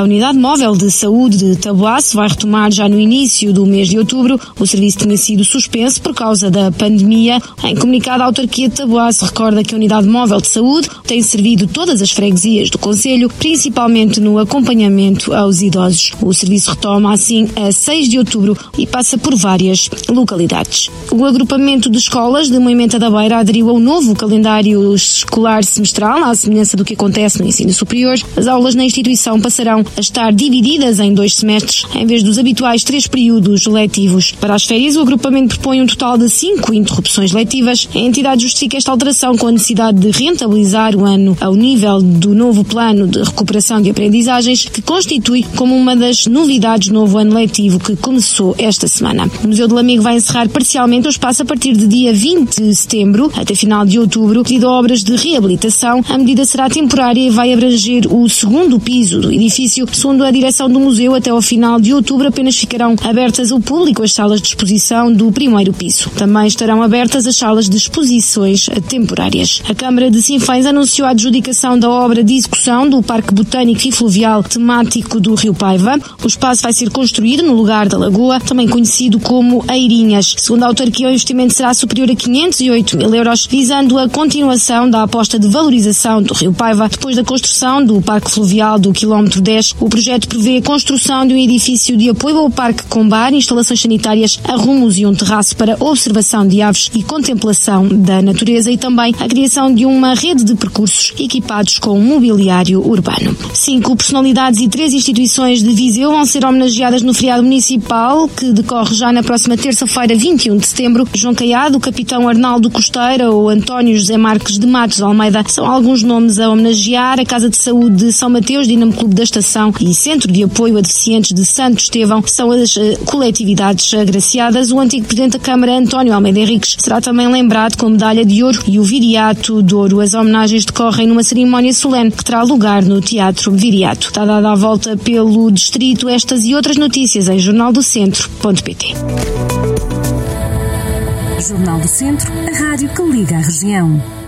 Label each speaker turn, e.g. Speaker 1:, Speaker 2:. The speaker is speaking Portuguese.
Speaker 1: A Unidade Móvel de Saúde de Taboaço vai retomar já no início do mês de outubro. O serviço tinha sido suspenso por causa da pandemia. Em comunicado, a autarquia de Taboaço recorda que a Unidade Móvel de Saúde tem servido todas as freguesias do Conselho, principalmente no acompanhamento aos idosos. O serviço retoma assim a 6 de outubro e passa por várias localidades. O agrupamento de escolas de Moimenta da Beira aderiu ao novo calendário escolar semestral, à semelhança do que acontece no ensino superior. As aulas na instituição passarão a estar divididas em dois semestres, em vez dos habituais três períodos letivos. Para as férias, o agrupamento propõe um total de cinco interrupções letivas. A entidade justifica esta alteração com a necessidade de rentabilizar o ano ao nível do novo plano de recuperação de aprendizagens, que constitui como uma das novidades do novo ano letivo que começou esta semana. O Museu do Lamigo vai encerrar parcialmente o espaço a partir de dia 20 de setembro até final de outubro, devido a obras de reabilitação. A medida será temporária e vai abranger o segundo piso do edifício edifício. Segundo a direção do museu, até ao final de outubro apenas ficarão abertas ao público as salas de exposição do primeiro piso. Também estarão abertas as salas de exposições temporárias. A Câmara de Sinfãs anunciou a adjudicação da obra de execução do Parque Botânico e Fluvial temático do Rio Paiva. O espaço vai ser construído no lugar da lagoa, também conhecido como Eirinhas. Segundo a autarquia, o investimento será superior a 508 mil euros, visando a continuação da aposta de valorização do Rio Paiva depois da construção do Parque Fluvial do quilómetro 10 o projeto prevê a construção de um edifício de apoio ao parque com bar, instalações sanitárias, arrumos e um terraço para observação de aves e contemplação da natureza e também a criação de uma rede de percursos equipados com mobiliário urbano. Cinco personalidades e três instituições de Viseu vão ser homenageadas no feriado municipal que decorre já na próxima terça-feira, 21 de setembro. João Caiado, capitão Arnaldo Costeira ou António José Marques de Matos Almeida são alguns nomes a homenagear. A Casa de Saúde de São Mateus, Dinamo Clube da Estação e Centro de Apoio a Deficientes de Santo Estevão são as uh, coletividades agraciadas. O antigo Presidente da Câmara, António Almeida Henriques, será também lembrado com medalha de ouro e o Viriato de Ouro. As homenagens decorrem numa cerimónia solene que terá lugar no Teatro Viriato. Está dada a volta pelo distrito estas e outras notícias em jornaldocentro.pt.
Speaker 2: Jornal do Centro, a rádio que liga a região.